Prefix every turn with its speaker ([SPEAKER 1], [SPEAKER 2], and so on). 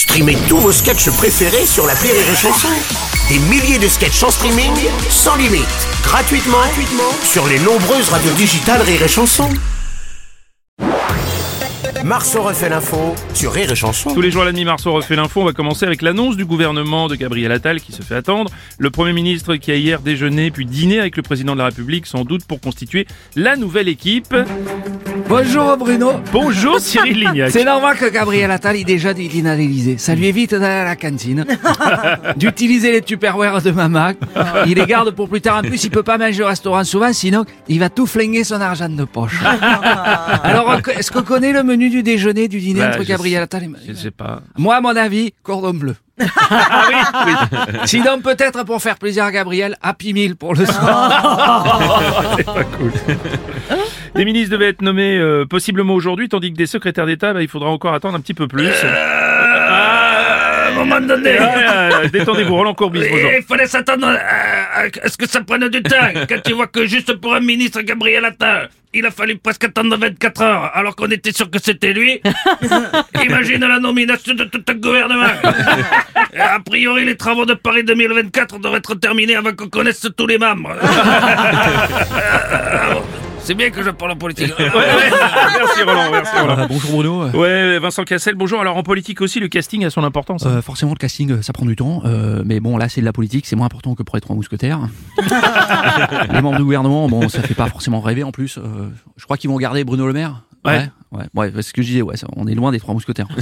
[SPEAKER 1] Streamez tous vos sketchs préférés sur la Rire et Chanson. Des milliers de sketchs en streaming, sans limite, gratuitement, gratuitement sur les nombreuses radios digitales Rire et Chanson. Marceau refait l'info sur Rire et Chanson.
[SPEAKER 2] Tous les jours à la Marceau refait l'info. On va commencer avec l'annonce du gouvernement de Gabriel Attal qui se fait attendre. Le Premier ministre qui a hier déjeuné puis dîné avec le président de la République, sans doute pour constituer la nouvelle équipe.
[SPEAKER 3] Bonjour Bruno.
[SPEAKER 2] Bonjour Cyril Lignac.
[SPEAKER 3] C'est normal que Gabriel Attal il déjà du dîner à l'Élysée. Ça lui évite d'aller à la cantine, d'utiliser les tupperwares de maman. Il les garde pour plus tard. En plus, il peut pas manger au restaurant souvent, sinon il va tout flinguer son argent de poche. Alors, est-ce qu'on connaît le menu du déjeuner, du dîner
[SPEAKER 2] Bah,
[SPEAKER 3] entre Gabriel Attal et...
[SPEAKER 2] Je sais pas.
[SPEAKER 3] Moi, à mon avis, cordon bleu.
[SPEAKER 2] Ah oui, oui.
[SPEAKER 3] Sinon, peut-être pour faire plaisir à Gabriel, Happy Meal pour le soir.
[SPEAKER 2] C'est pas cool. Les ministres devaient être nommés euh, possiblement aujourd'hui, tandis que des secrétaires d'État, bah, il faudra encore attendre un petit peu plus.
[SPEAKER 4] À un moment donné,
[SPEAKER 2] Ah, euh, Détendez-vous, Roland Courbis,
[SPEAKER 4] il fallait s'attendre à, à- à ce que ça prenne du temps. Quand tu vois que juste pour un ministre, Gabriel Attal, il a fallu presque attendre 24 heures, alors qu'on était sûr que c'était lui. Imagine la nomination de tout un gouvernement. A priori, les travaux de Paris 2024 devraient être terminés avant qu'on connaisse tous les membres. C'est bien que je parle en politique.
[SPEAKER 2] Ouais, ouais. Merci Roland, merci Roland.
[SPEAKER 5] bonjour Bruno.
[SPEAKER 2] Ouais, Vincent Cassel, bonjour. Alors en politique aussi, le casting a son importance.
[SPEAKER 5] Euh, forcément, le casting, euh, ça prend du temps. euh, mais bon, là, c'est de la politique. C'est moins important que pour les trois mousquetaires. les membres du gouvernement, bon, ça fait pas forcément rêver en plus. euh, je crois qu'ils vont garder Bruno Le Maire.
[SPEAKER 2] Ouais.
[SPEAKER 5] Ouais. Ouais, ouais, c'est ce que je disais. Ouais, ça- on est loin des trois mousquetaires.